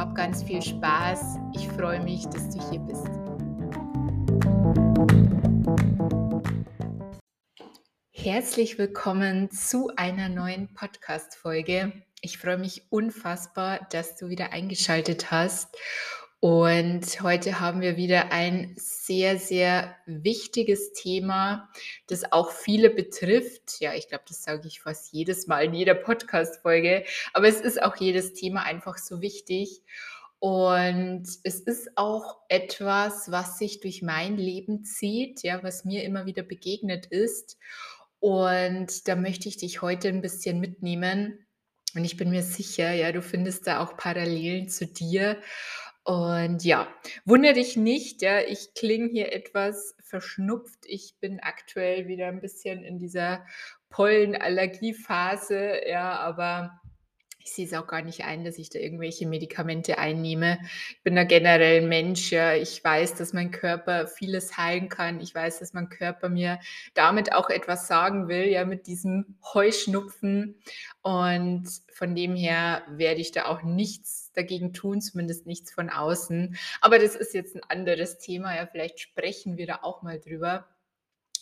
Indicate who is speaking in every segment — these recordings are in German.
Speaker 1: Hab ganz viel Spaß. Ich freue mich, dass du hier bist. Herzlich willkommen zu einer neuen Podcast-Folge. Ich freue mich unfassbar, dass du wieder eingeschaltet hast. Und heute haben wir wieder ein sehr, sehr wichtiges Thema, das auch viele betrifft. Ja, ich glaube, das sage ich fast jedes Mal in jeder Podcast-Folge. Aber es ist auch jedes Thema einfach so wichtig. Und es ist auch etwas, was sich durch mein Leben zieht, ja, was mir immer wieder begegnet ist. Und da möchte ich dich heute ein bisschen mitnehmen und ich bin mir sicher, ja, du findest da auch Parallelen zu dir. Und ja, wundere dich nicht, ja, ich klinge hier etwas verschnupft. Ich bin aktuell wieder ein bisschen in dieser Pollenallergiephase, ja, aber ich sehe es auch gar nicht ein, dass ich da irgendwelche Medikamente einnehme. Ich bin da generell ein Mensch, ja. Ich weiß, dass mein Körper vieles heilen kann. Ich weiß, dass mein Körper mir damit auch etwas sagen will, ja, mit diesem Heuschnupfen. Und von dem her werde ich da auch nichts dagegen tun, zumindest nichts von außen. Aber das ist jetzt ein anderes Thema, ja. Vielleicht sprechen wir da auch mal drüber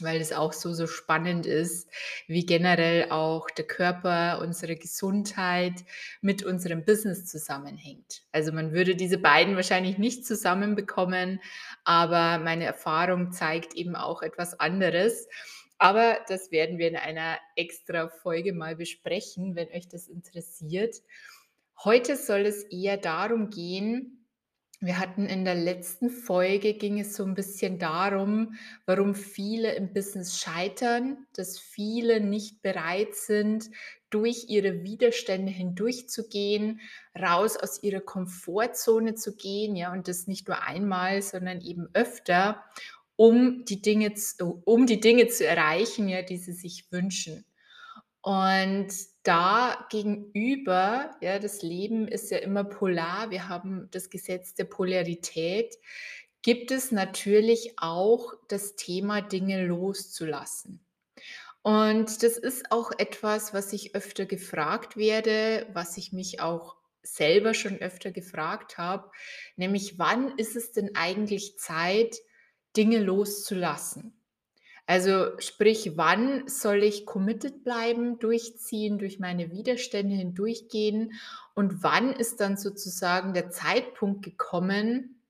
Speaker 1: weil es auch so, so spannend ist, wie generell auch der Körper, unsere Gesundheit mit unserem Business zusammenhängt. Also man würde diese beiden wahrscheinlich nicht zusammenbekommen, aber meine Erfahrung zeigt eben auch etwas anderes. Aber das werden wir in einer extra Folge mal besprechen, wenn euch das interessiert. Heute soll es eher darum gehen, wir hatten in der letzten Folge ging es so ein bisschen darum, warum viele im Business scheitern, dass viele nicht bereit sind, durch ihre Widerstände hindurchzugehen, raus aus ihrer Komfortzone zu gehen, ja, und das nicht nur einmal, sondern eben öfter, um die Dinge zu um die Dinge zu erreichen, ja, die sie sich wünschen. Und da gegenüber, ja, das Leben ist ja immer polar, wir haben das Gesetz der Polarität, gibt es natürlich auch das Thema, Dinge loszulassen. Und das ist auch etwas, was ich öfter gefragt werde, was ich mich auch selber schon öfter gefragt habe, nämlich wann ist es denn eigentlich Zeit, Dinge loszulassen? Also sprich, wann soll ich committed bleiben, durchziehen, durch meine Widerstände hindurchgehen und wann ist dann sozusagen der Zeitpunkt gekommen,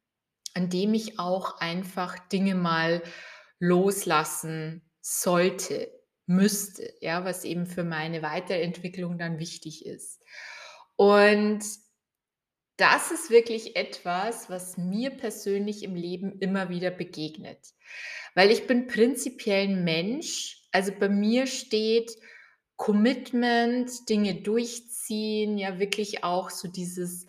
Speaker 1: an dem ich auch einfach Dinge mal loslassen sollte, müsste, ja, was eben für meine Weiterentwicklung dann wichtig ist. Und das ist wirklich etwas, was mir persönlich im Leben immer wieder begegnet. Weil ich bin prinzipiell ein Mensch, also bei mir steht Commitment, Dinge durchziehen, ja wirklich auch so dieses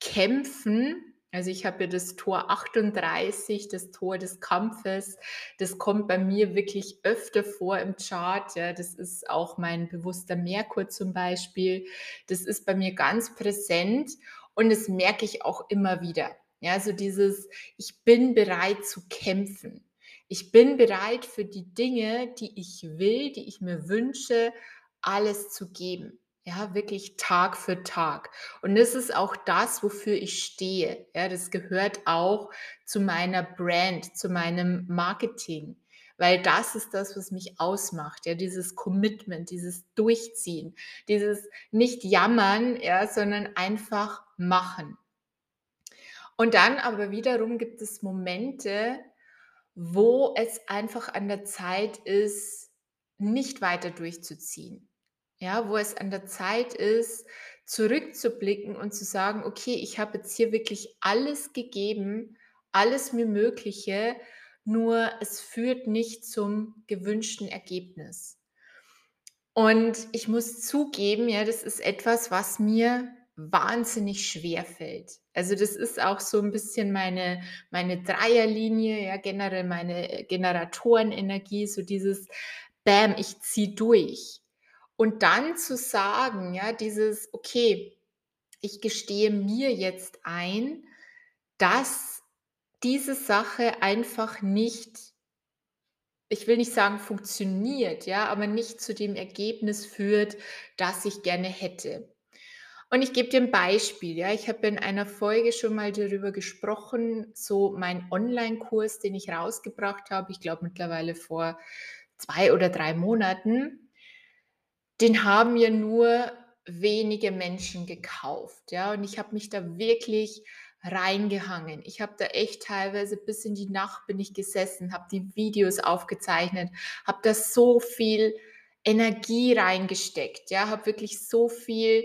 Speaker 1: Kämpfen. Also ich habe ja das Tor 38, das Tor des Kampfes. Das kommt bei mir wirklich öfter vor im Chart. Ja, das ist auch mein bewusster Merkur zum Beispiel. Das ist bei mir ganz präsent und das merke ich auch immer wieder. Ja, so dieses, ich bin bereit zu kämpfen. Ich bin bereit für die Dinge, die ich will, die ich mir wünsche, alles zu geben. Ja, wirklich Tag für Tag. Und das ist auch das, wofür ich stehe. Ja, das gehört auch zu meiner Brand, zu meinem Marketing. Weil das ist das, was mich ausmacht, ja, dieses Commitment, dieses Durchziehen, dieses nicht jammern, ja, sondern einfach machen. Und dann aber wiederum gibt es Momente, wo es einfach an der Zeit ist, nicht weiter durchzuziehen. Ja, wo es an der Zeit ist, zurückzublicken und zu sagen: „Okay, ich habe jetzt hier wirklich alles gegeben, alles mir Mögliche, nur es führt nicht zum gewünschten Ergebnis.“ Und ich muss zugeben, ja, das ist etwas, was mir wahnsinnig schwer fällt. Also, das ist auch so 'n bisschen meine meine Dreierlinie, ja, generell meine Generatorenenergie, so dieses: „Bäm, ich ziehe durch.“ Und dann zu sagen, ja, dieses: „Okay, ich gestehe mir jetzt ein, dass diese Sache einfach nicht“ ich will nicht sagen funktioniert, ja, aber nicht zu dem Ergebnis führt, das ich gerne hätte. Und ich gebe dir 'n Beispiel, ja. Ich habe in einer Folge schon mal darüber gesprochen, so mein Onlinekurs, den ich rausgebracht habe, ich glaube mittlerweile vor 2 oder 3 Monaten. Den haben ja nur wenige Menschen gekauft, ja, und ich habe mich da wirklich reingehangen. Ich habe da echt teilweise bis in die Nacht bin ich gesessen, habe die Videos aufgezeichnet, habe da so viel Energie reingesteckt, ja, habe wirklich so viel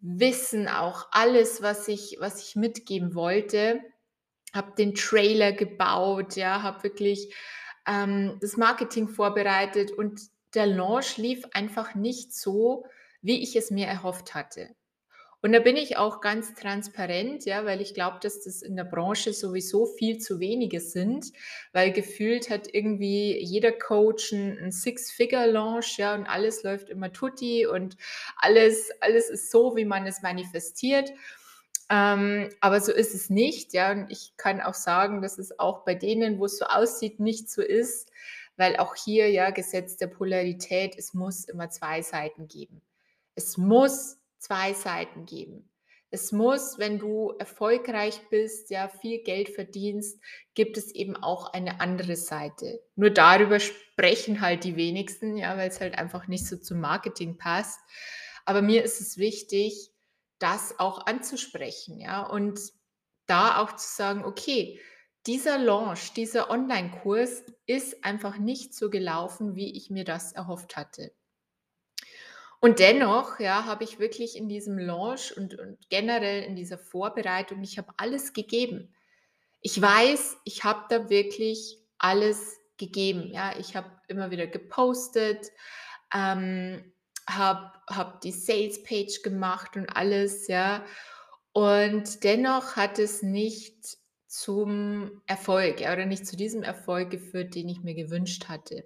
Speaker 1: Wissen auch alles, was ich was ich mitgeben wollte, habe den Trailer gebaut, ja, habe wirklich, ähm, das Marketing vorbereitet und der Launch lief einfach nicht so, wie ich es mir erhofft hatte. Und da bin ich auch ganz transparent, ja, weil ich glaube, dass das in der Branche sowieso viel zu wenige sind, weil gefühlt hat irgendwie jeder Coach 'n 'n Six-Figure-Launch, ja, und alles läuft immer tutti und alles alles ist so, wie man es manifestiert. Ähm, aber so ist es nicht, ja, und ich kann auch sagen, dass es auch bei denen, wo's so aussieht, nicht so ist, weil auch hier, ja, Gesetz der Polarität, es muss immer 2 Seiten geben. Es muss 2 Seiten geben. Es muss, wenn du erfolgreich bist, ja, viel Geld verdienst, gibt es eben auch eine andere Seite. Nur darüber sprechen halt die wenigsten, ja, weil's halt einfach nicht so zum Marketing passt. Aber mir ist es wichtig, das auch anzusprechen, ja, und da auch zu sagen: „Okay, dieser Launch, dieser Onlinekurs ist einfach nicht so gelaufen, wie ich mir das erhofft hatte.“ Und dennoch, ja, habe ich wirklich in diesem Launch und und generell in dieser Vorbereitung ich habe alles gegeben. Ich weiß, ich habe da wirklich alles gegeben, ja. Ich habe immer wieder gepostet, ähm, habe habe die Sales-Page gemacht und alles, ja. Und dennoch hat es nicht zum Erfolg, ja, oder nicht zu diesem Erfolg geführt, den ich mir gewünscht hatte.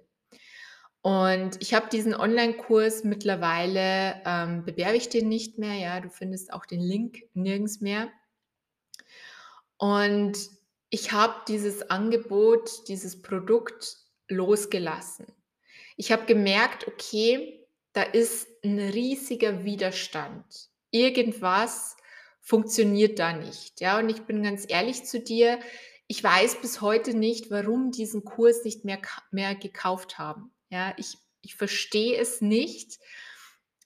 Speaker 1: Und ich habe diesen Onlinekurs mittlerweile ähm, bewerbe ich den nicht mehr, ja. Du findest auch den Link nirgends mehr. Und ich habe dieses Angebot, dieses Produkt losgelassen. Ich habe gemerkt: „Okay, da ist 'n riesiger Widerstand. Irgendwas funktioniert da nicht“, ja? Und ich bin ganz ehrlich zu dir, ich weiß bis heute nicht, warum diesen Kurs nicht mehr mehr gekauft haben, ja? Ich ich verstehe es nicht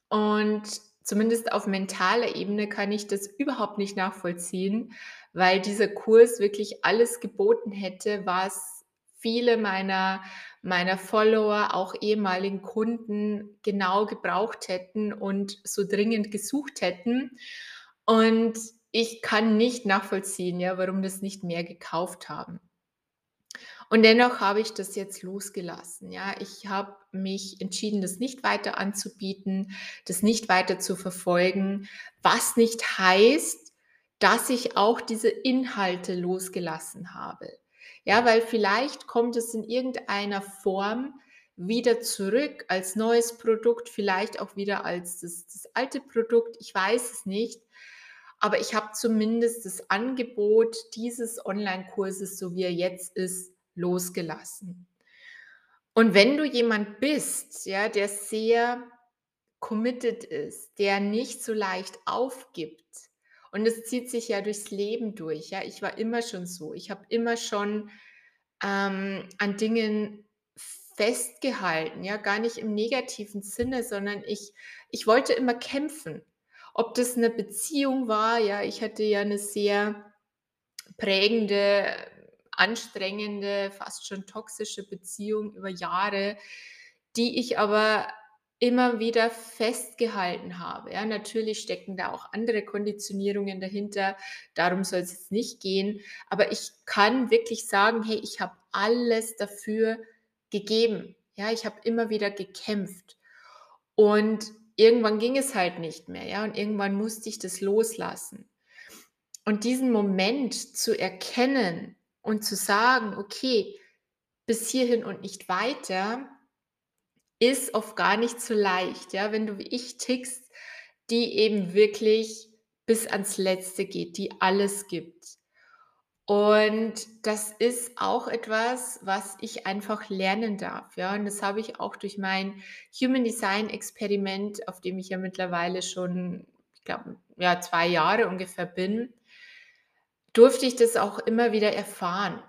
Speaker 1: und zumindest auf mentaler Ebene kann ich das überhaupt nicht nachvollziehen, weil dieser Kurs wirklich alles geboten hätte, was viele meiner meiner Follower, auch ehemaligen Kunden genau gebraucht hätten und so dringend gesucht hätten. Und ich kann nicht nachvollziehen, ja, warum das nicht mehr gekauft haben. Und dennoch habe ich das jetzt losgelassen, ja. Ich habe mich entschieden, das nicht weiter anzubieten, das nicht weiter zu verfolgen, was nicht heißt, dass ich auch diese Inhalte losgelassen habe. Ja, weil vielleicht kommt es in irgendeiner Form wieder zurück als neues Produkt, vielleicht auch wieder als das das alte Produkt, ich weiß es nicht. Aber ich habe zumindest das Angebot dieses Onlinekurses, so wie er jetzt ist, losgelassen. Und wenn du jemand bist, ja, der sehr committed ist, der nicht so leicht aufgibt und es zieht sich ja durchs Leben durch, ja. Ich war immer schon so. Ich habe immer schon, ähm, an Dingen festgehalten, ja, gar nicht im negativen Sinne, sondern ich ich wollte immer kämpfen. Ob das eine Beziehung war, ja, ich hatte ja eine sehr prägende, anstrengende, fast schon toxische Beziehung über Jahre, die ich aber immer wieder festgehalten habe. Ja, natürlich stecken da auch andere Konditionierungen dahinter. Darum soll es jetzt nicht gehen. Aber ich kann wirklich sagen, hey, ich habe alles dafür gegeben. Ja, ich habe immer wieder gekämpft. Und irgendwann ging es halt nicht mehr. Ja, und irgendwann musste ich das loslassen. Und diesen Moment zu erkennen und zu sagen, okay, bis hierhin und nicht weiter, ist oft gar nicht so leicht, ja, wenn du wie ich tickst, die eben wirklich bis ans Letzte geht, die alles gibt. Und das ist auch etwas, was ich einfach lernen darf, ja. Und das habe ich auch durch mein Human Design Experiment, auf dem ich ja mittlerweile schon, ich glaube, ja, zwei Jahre ungefähr bin, durfte ich das auch immer wieder erfahren.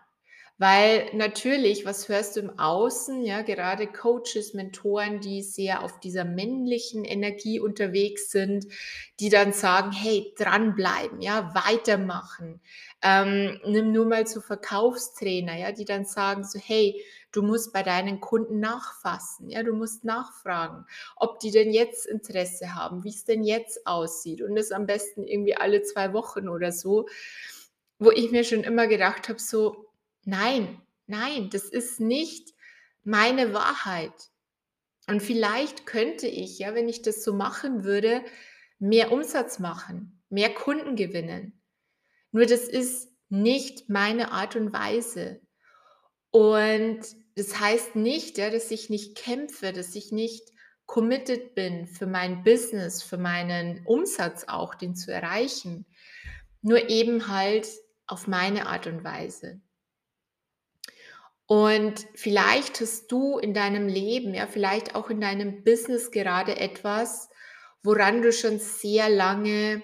Speaker 1: Weil natürlich, was hörst du im Außen, ja, gerade Coaches, Mentoren, die sehr auf dieser männlichen Energie unterwegs sind, die dann sagen, hey, dranbleiben, ja, weitermachen. Ähm, nimm nur mal zu Verkaufstrainer, ja, die dann sagen so, hey, du musst bei deinen Kunden nachfassen, ja, du musst nachfragen, ob die denn jetzt Interesse haben, wie es denn jetzt aussieht und das am besten irgendwie alle zwei Wochen oder so, wo ich mir schon immer gedacht habe, so, Nein, nein, das ist nicht meine Wahrheit. Und vielleicht könnte ich, ja, wenn ich das so machen würde, mehr Umsatz machen, mehr Kunden gewinnen. Nur das ist nicht meine Art und Weise. Und das heißt nicht, ja, dass ich nicht kämpfe, dass ich nicht committed bin für mein Business, für meinen Umsatz auch, den zu erreichen. Nur eben halt auf meine Art und Weise. Und vielleicht hast du in deinem Leben, ja, vielleicht auch in deinem Business gerade etwas, woran du schon sehr lange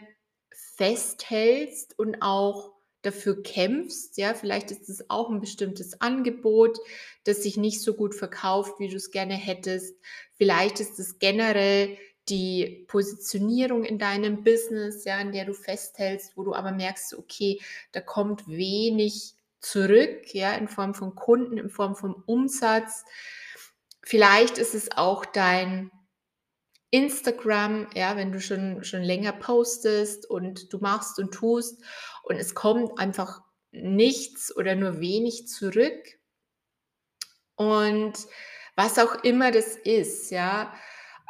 Speaker 1: festhältst und auch dafür kämpfst. Ja, vielleicht ist es auch ein bestimmtes Angebot, das sich nicht so gut verkauft, wie du es gerne hättest. Vielleicht ist es generell die Positionierung in deinem Business, ja, in der du festhältst, wo du aber merkst, okay, da kommt wenig zurück, ja, in Form von Kunden, in Form von Umsatz. Vielleicht ist es auch dein Instagram, ja, wenn du schon, schon länger postest und du machst und tust und es kommt einfach nichts oder nur wenig zurück. Und was auch immer das ist, ja,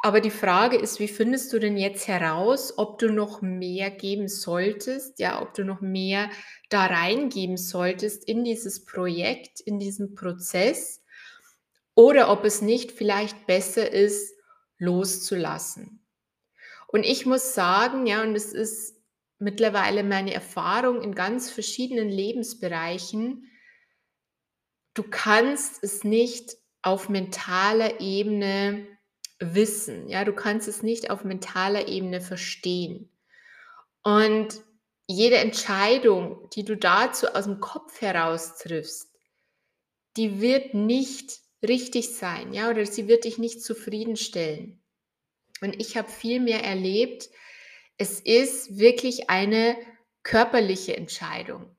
Speaker 1: aber die Frage ist, wie findest du denn jetzt heraus, ob du noch mehr geben solltest, ja, ob du noch mehr da reingeben solltest in dieses Projekt, in diesen Prozess oder ob es nicht vielleicht besser ist, loszulassen. Und ich muss sagen, ja, und es ist mittlerweile meine Erfahrung in ganz verschiedenen Lebensbereichen, du kannst es nicht auf mentaler Ebene wissen. Ja, du kannst es nicht auf mentaler Ebene verstehen. Und jede Entscheidung, die du dazu aus dem Kopf heraus triffst, die wird nicht richtig sein, ja, oder sie wird dich nicht zufriedenstellen. Und ich habe viel mehr erlebt, es ist wirklich eine körperliche Entscheidung.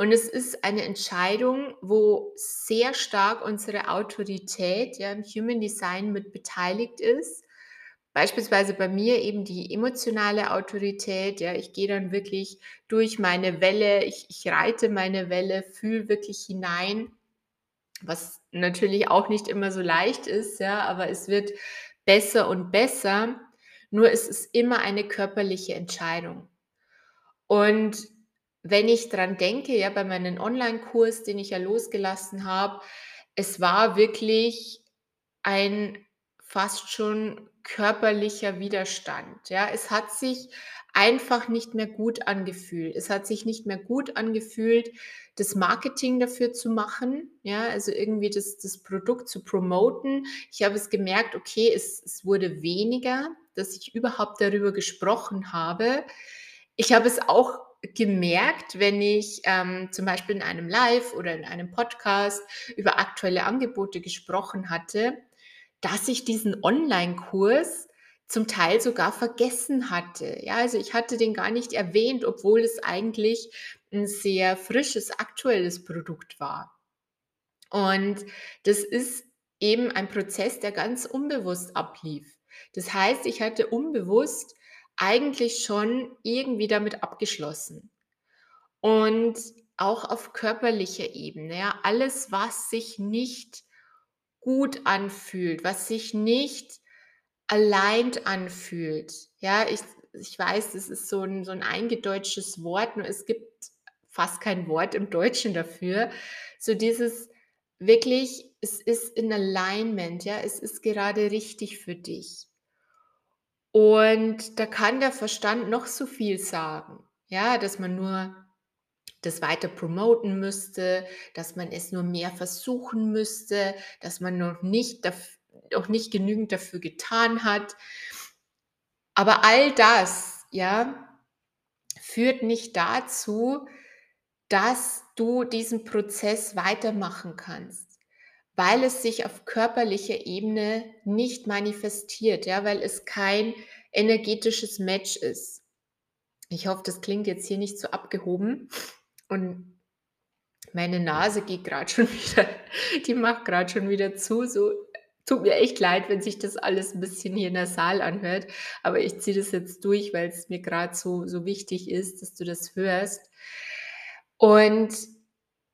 Speaker 1: Und es ist eine Entscheidung, wo sehr stark unsere Autorität ja, im Human Design mit beteiligt ist. Beispielsweise bei mir eben die emotionale Autorität. Ja, ich gehe dann wirklich durch meine Welle, ich, ich reite meine Welle, fühle wirklich hinein, was natürlich auch nicht immer so leicht ist, ja, aber es wird besser und besser. Nur es ist immer eine körperliche Entscheidung. Und wenn ich dran denke, ja, bei meinem Online-Kurs, den ich ja losgelassen habe, es war wirklich ein fast schon körperlicher Widerstand. Ja, es hat sich einfach nicht mehr gut angefühlt. Es hat sich nicht mehr gut angefühlt, das Marketing dafür zu machen, ja, also irgendwie das, das Produkt zu promoten. Ich habe es gemerkt, okay, es, es wurde weniger, dass ich überhaupt darüber gesprochen habe. Ich habe es auch gemerkt, wenn ich ähm, zum Beispiel in einem Live oder in einem Podcast über aktuelle Angebote gesprochen hatte, dass ich diesen Online-Kurs zum Teil sogar vergessen hatte. Ja, also ich hatte den gar nicht erwähnt, obwohl es eigentlich ein sehr frisches, aktuelles Produkt war. Und das ist eben ein Prozess, der ganz unbewusst ablief. Das heißt, ich hatte unbewusst eigentlich schon irgendwie damit abgeschlossen. Und auch auf körperlicher Ebene, ja, alles, was sich nicht gut anfühlt, was sich nicht allein anfühlt. Ja, ich, ich weiß, das ist so ein, so ein eingedeutschtes Wort, nur es gibt fast kein Wort im Deutschen dafür. So dieses wirklich, es ist in Alignment, ja, es ist gerade richtig für dich. Und da kann der Verstand noch so viel sagen, ja, dass man nur das weiter promoten müsste, dass man es nur mehr versuchen müsste, dass man noch nicht, noch nicht genügend dafür getan hat. Aber all das, ja, führt nicht dazu, dass du diesen Prozess weitermachen kannst, weil es sich auf körperlicher Ebene nicht manifestiert, ja, weil es kein energetisches Match ist. Ich hoffe, das klingt jetzt hier nicht so abgehoben und meine Nase geht gerade schon wieder, die macht gerade schon wieder zu, so tut mir echt leid, wenn sich das alles ein bisschen hier in der Saal anhört, aber ich ziehe das jetzt durch, weil es mir gerade so, so wichtig ist, dass du das hörst. Und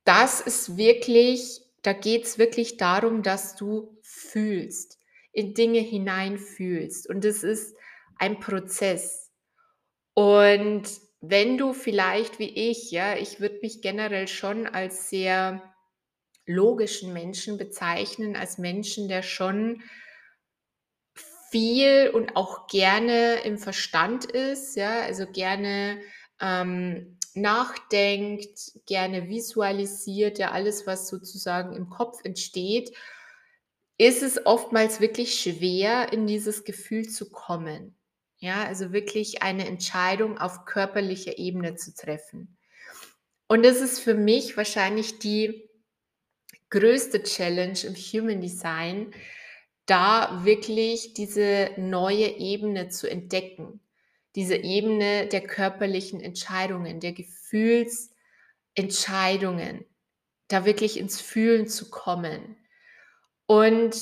Speaker 1: das ist wirklich, da geht es wirklich darum, dass du fühlst, in Dinge hineinfühlst. Und es ist ein Prozess. Und wenn du vielleicht wie ich, ja, ich würde mich generell schon als sehr logischen Menschen bezeichnen, als Menschen, der schon viel und auch gerne im Verstand ist, ja, also gerne ähm, nachdenkt, gerne visualisiert, ja alles, was sozusagen im Kopf entsteht, ist es oftmals wirklich schwer, in dieses Gefühl zu kommen. Ja, also wirklich eine Entscheidung auf körperlicher Ebene zu treffen. Und das ist für mich wahrscheinlich die größte Challenge im Human Design, da wirklich diese neue Ebene zu entdecken diese Ebene der körperlichen Entscheidungen, der Gefühlsentscheidungen, da wirklich ins Fühlen zu kommen. Und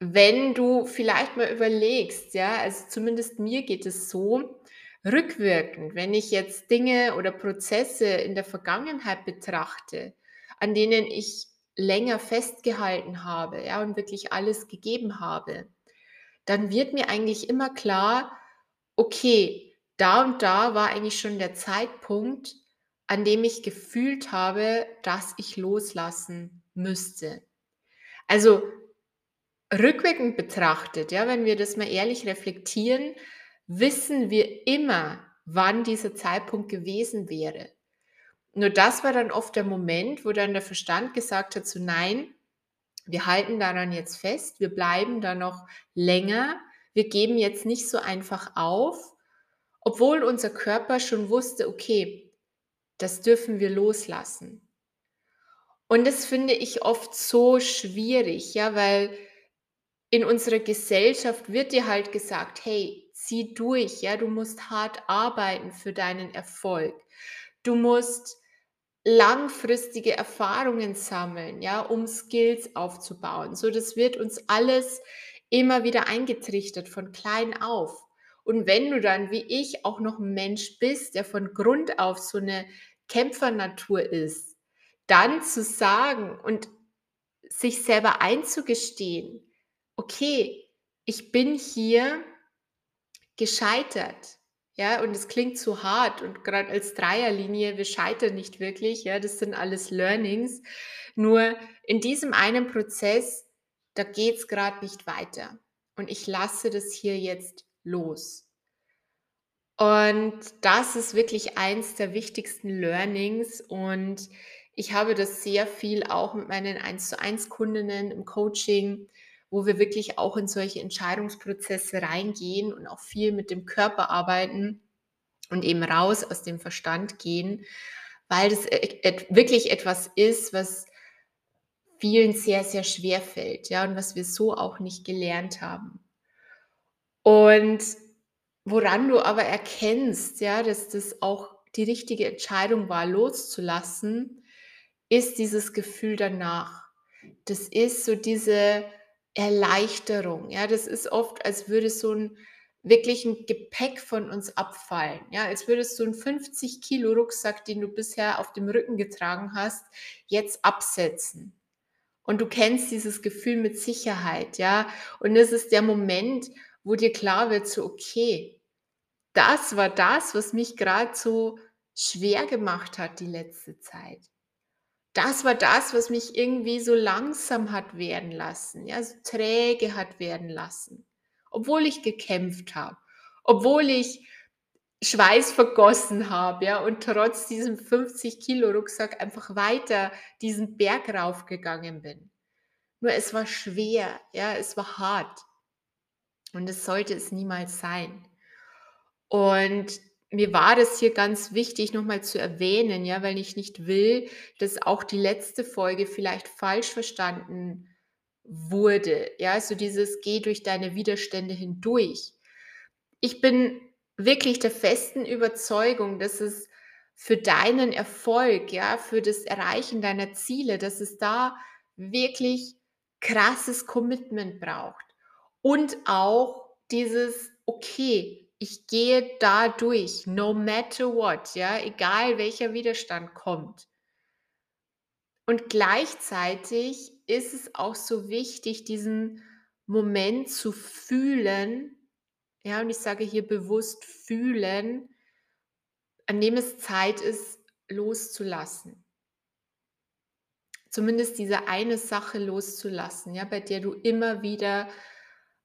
Speaker 1: wenn du vielleicht mal überlegst, ja, also zumindest mir geht es so, rückwirkend, wenn ich jetzt Dinge oder Prozesse in der Vergangenheit betrachte, an denen ich länger festgehalten habe, ja, und wirklich alles gegeben habe, dann wird mir eigentlich immer klar, okay, da und da war eigentlich schon der Zeitpunkt, an dem ich gefühlt habe, dass ich loslassen müsste. Also rückwirkend betrachtet, ja, wenn wir das mal ehrlich reflektieren, wissen wir immer, wann dieser Zeitpunkt gewesen wäre. Nur das war dann oft der Moment, wo dann der Verstand gesagt hat, so nein, wir halten daran jetzt fest, wir bleiben da noch länger, wir geben jetzt nicht so einfach auf, obwohl unser Körper schon wusste, okay, das dürfen wir loslassen. Und das finde ich oft so schwierig, ja, weil in unserer Gesellschaft wird dir halt gesagt, hey, zieh durch, ja, du musst hart arbeiten für deinen Erfolg. Du musst langfristige Erfahrungen sammeln, ja, um Skills aufzubauen. So, das wird uns alles immer wieder eingetrichtert von klein auf. Und wenn du dann wie ich auch noch ein Mensch bist, der von Grund auf so eine Kämpfernatur ist, dann zu sagen und sich selber einzugestehen, okay, ich bin hier gescheitert. Ja, und es klingt zu hart und gerade als Dreierlinie, wir scheitern nicht wirklich, ja, das sind alles Learnings. Nur in diesem einen Prozess da geht es gerade nicht weiter. Und ich lasse das hier jetzt los. Und das ist wirklich eins der wichtigsten Learnings. Und ich habe das sehr viel auch mit meinen 1 zu 1 Kundinnen im Coaching, wo wir wirklich auch in solche Entscheidungsprozesse reingehen und auch viel mit dem Körper arbeiten. und eben raus aus dem Verstand gehen, weil das e wirklich etwas ist, was vielen sehr, sehr schwer fällt, ja, und was wir so auch nicht gelernt haben. Und woran du aber erkennst, ja, dass das auch die richtige Entscheidung war, loszulassen, ist dieses Gefühl danach. Das ist so diese Erleichterung, ja, das ist oft, als würde so ein wirklich ein Gepäck von uns abfallen. Ja, als würdest du einen 50 Kilo Rucksack, den du bisher auf dem Rücken getragen hast, jetzt absetzen. Und du kennst dieses Gefühl mit Sicherheit, ja. Und es ist der Moment, wo dir klar wird, so, okay, das war das, was mich gerade so schwer gemacht hat die letzte Zeit. Das war das, was mich irgendwie so langsam hat werden lassen, ja, so träge hat werden lassen obwohl ich gekämpft habe, obwohl ich Schweiß vergossen habe, ja, und trotz diesem 50 Kilo Rucksack einfach weiter diesen Berg raufgegangen bin. Nur es war schwer, ja, es war hart. Und es sollte es niemals sein. Und mir war das hier ganz wichtig, nochmal zu erwähnen, ja, weil ich nicht will, dass auch die letzte Folge vielleicht falsch verstanden wurde. Ja, so dieses Geh durch deine Widerstände hindurch. Ich bin wirklich der festen Überzeugung, dass es für deinen Erfolg, ja, für das Erreichen deiner Ziele, dass es da wirklich krasses Commitment braucht. Und auch dieses, okay, ich gehe da durch, no matter what, ja, egal welcher Widerstand kommt. Und gleichzeitig ist es auch so wichtig, diesen Moment zu fühlen. Ja, und ich sage hier bewusst fühlen, an dem es Zeit ist, loszulassen. Zumindest diese eine Sache loszulassen, ja, bei der du immer wieder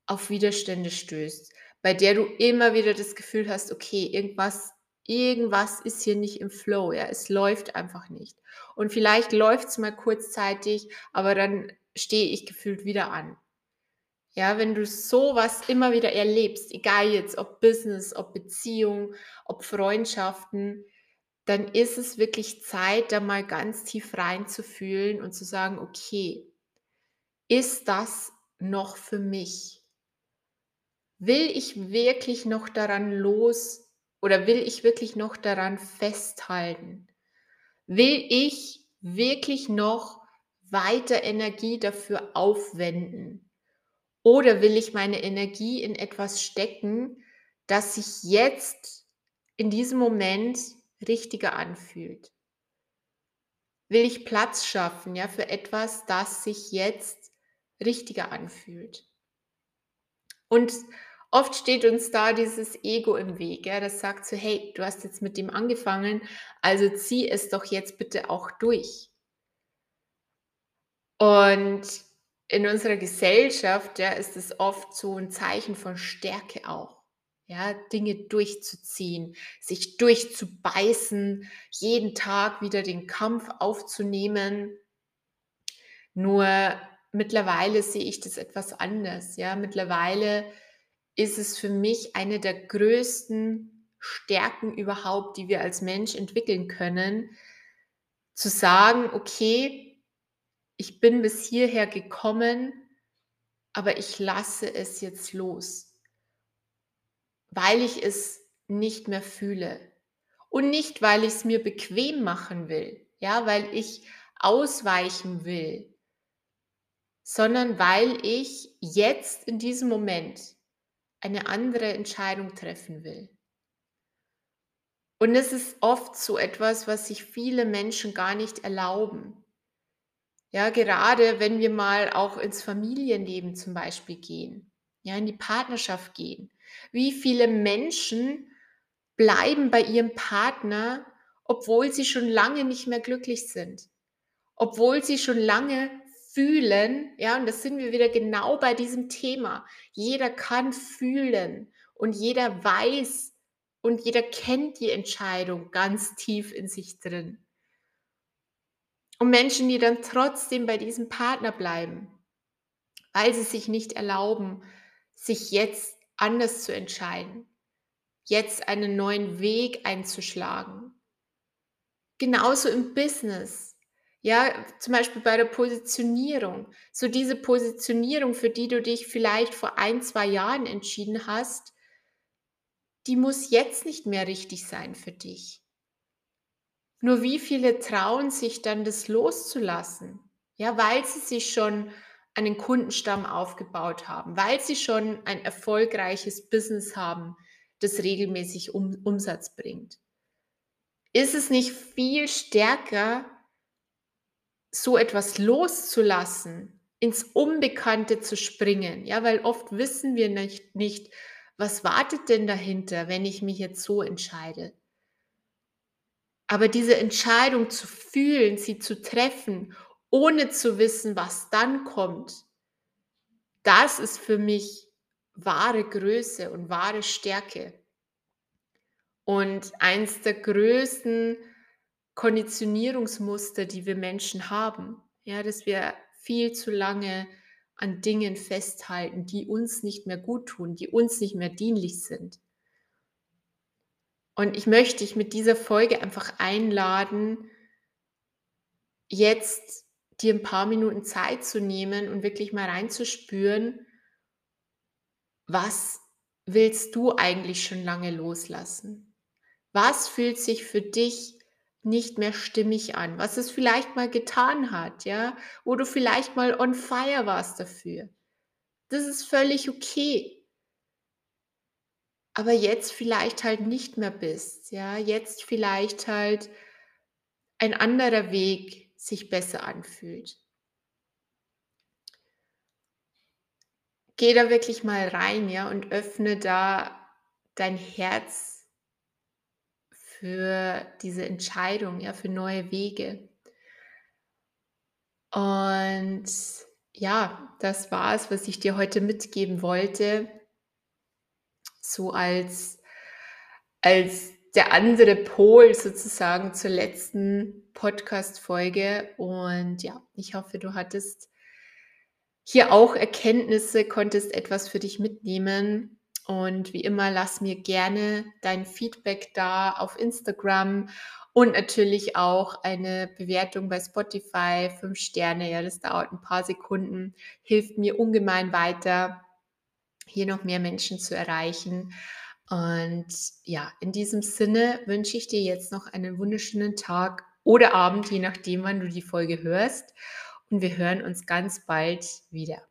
Speaker 1: auf Widerstände stößt, bei der du immer wieder das Gefühl hast, okay, irgendwas irgendwas ist hier nicht im Flow, ja, es läuft einfach nicht. Und vielleicht läuft es mal kurzzeitig, aber dann stehe ich gefühlt wieder an. Ja, wenn du sowas immer wieder erlebst, egal jetzt ob Business, ob Beziehung, ob Freundschaften, dann ist es wirklich Zeit, da mal ganz tief reinzufühlen und zu sagen, okay, ist das noch für mich? Will ich wirklich noch daran los oder will ich wirklich noch daran festhalten? Will ich wirklich noch weiter Energie dafür aufwenden? Oder will ich meine Energie in etwas stecken, das sich jetzt in diesem Moment richtiger anfühlt? Will ich Platz schaffen, ja, für etwas, das sich jetzt richtiger anfühlt? Und Oft steht uns da dieses Ego im Weg, ja, das sagt so, hey, du hast jetzt mit dem angefangen, also zieh es doch jetzt bitte auch durch. Und in unserer Gesellschaft, ja, ist es oft so ein Zeichen von Stärke auch. Ja, Dinge durchzuziehen, sich durchzubeißen, jeden Tag wieder den Kampf aufzunehmen. Nur mittlerweile sehe ich das etwas anders. Ja, mittlerweile ist es für mich eine der größten Stärken überhaupt, die wir als Mensch entwickeln können, zu sagen, okay, ich bin bis hierher gekommen, aber ich lasse es jetzt los, weil ich es nicht mehr fühle und nicht, weil ich es mir bequem machen will, ja, weil ich ausweichen will, sondern weil ich jetzt in diesem Moment eine andere Entscheidung treffen will. Und es ist oft so etwas, was sich viele Menschen gar nicht erlauben. Ja, gerade wenn wir mal auch ins Familienleben zum Beispiel gehen, ja, in die Partnerschaft gehen. Wie viele Menschen bleiben bei ihrem Partner, obwohl sie schon lange nicht mehr glücklich sind, obwohl sie schon lange fühlen, ja, und das sind wir wieder genau bei diesem Thema. Jeder kann fühlen und jeder weiß und jeder kennt die Entscheidung ganz tief in sich drin. Und Menschen, die dann trotzdem bei diesem Partner bleiben, weil sie sich nicht erlauben, sich jetzt anders zu entscheiden. jetzt einen neuen Weg einzuschlagen. Genauso im Business. Ja, zum Beispiel bei der Positionierung. So diese Positionierung, für die du dich vielleicht vor ein, zwei Jahren entschieden hast, die muss jetzt nicht mehr richtig sein für dich. Nur wie viele trauen sich dann, das loszulassen? Ja, weil sie sich schon einen Kundenstamm aufgebaut haben, weil sie schon ein erfolgreiches Business haben, das regelmäßig um, Umsatz bringt. Ist es nicht viel stärker, so etwas loszulassen, ins Unbekannte zu springen? Ja, weil oft wissen wir nicht, nicht, was wartet denn dahinter, wenn ich mich jetzt so entscheide? Aber diese Entscheidung zu fühlen, sie zu treffen, ohne zu wissen, was dann kommt, das ist für mich wahre Größe und wahre Stärke. Und eins der größten Konditionierungsmuster, die wir Menschen haben, ja, dass wir viel zu lange an Dingen festhalten, die uns nicht mehr gut tun, die uns nicht mehr dienlich sind. Und ich möchte dich mit dieser Folge einfach einladen, jetzt dir ein paar Minuten Zeit zu nehmen und wirklich mal reinzuspüren, was willst du eigentlich schon lange loslassen? Was fühlt sich für dich nicht mehr stimmig an? Was es vielleicht mal getan hat, ja? Wo du vielleicht mal on fire warst dafür. Das ist völlig okay aber jetzt vielleicht halt nicht mehr bist, ja, jetzt vielleicht halt ein anderer Weg sich besser anfühlt. Geh da wirklich mal rein, ja, und öffne da dein Herz für diese Entscheidung, ja, für neue Wege. Und ja, das war es, was ich dir heute mitgeben wollte so als, als der andere Pol sozusagen zur letzten Podcast-Folge. Und ja, ich hoffe, du hattest hier auch Erkenntnisse, konntest etwas für dich mitnehmen. Und wie immer, lass mir gerne dein Feedback da auf Instagram und natürlich auch eine Bewertung bei Spotify, fünf Sterne. Ja, das dauert ein paar Sekunden, hilft mir ungemein weiter hier noch mehr Menschen zu erreichen. Und ja, in diesem Sinne wünsche ich dir jetzt noch einen wunderschönen Tag oder Abend, je nachdem, wann du die Folge hörst. Und wir hören uns ganz bald wieder.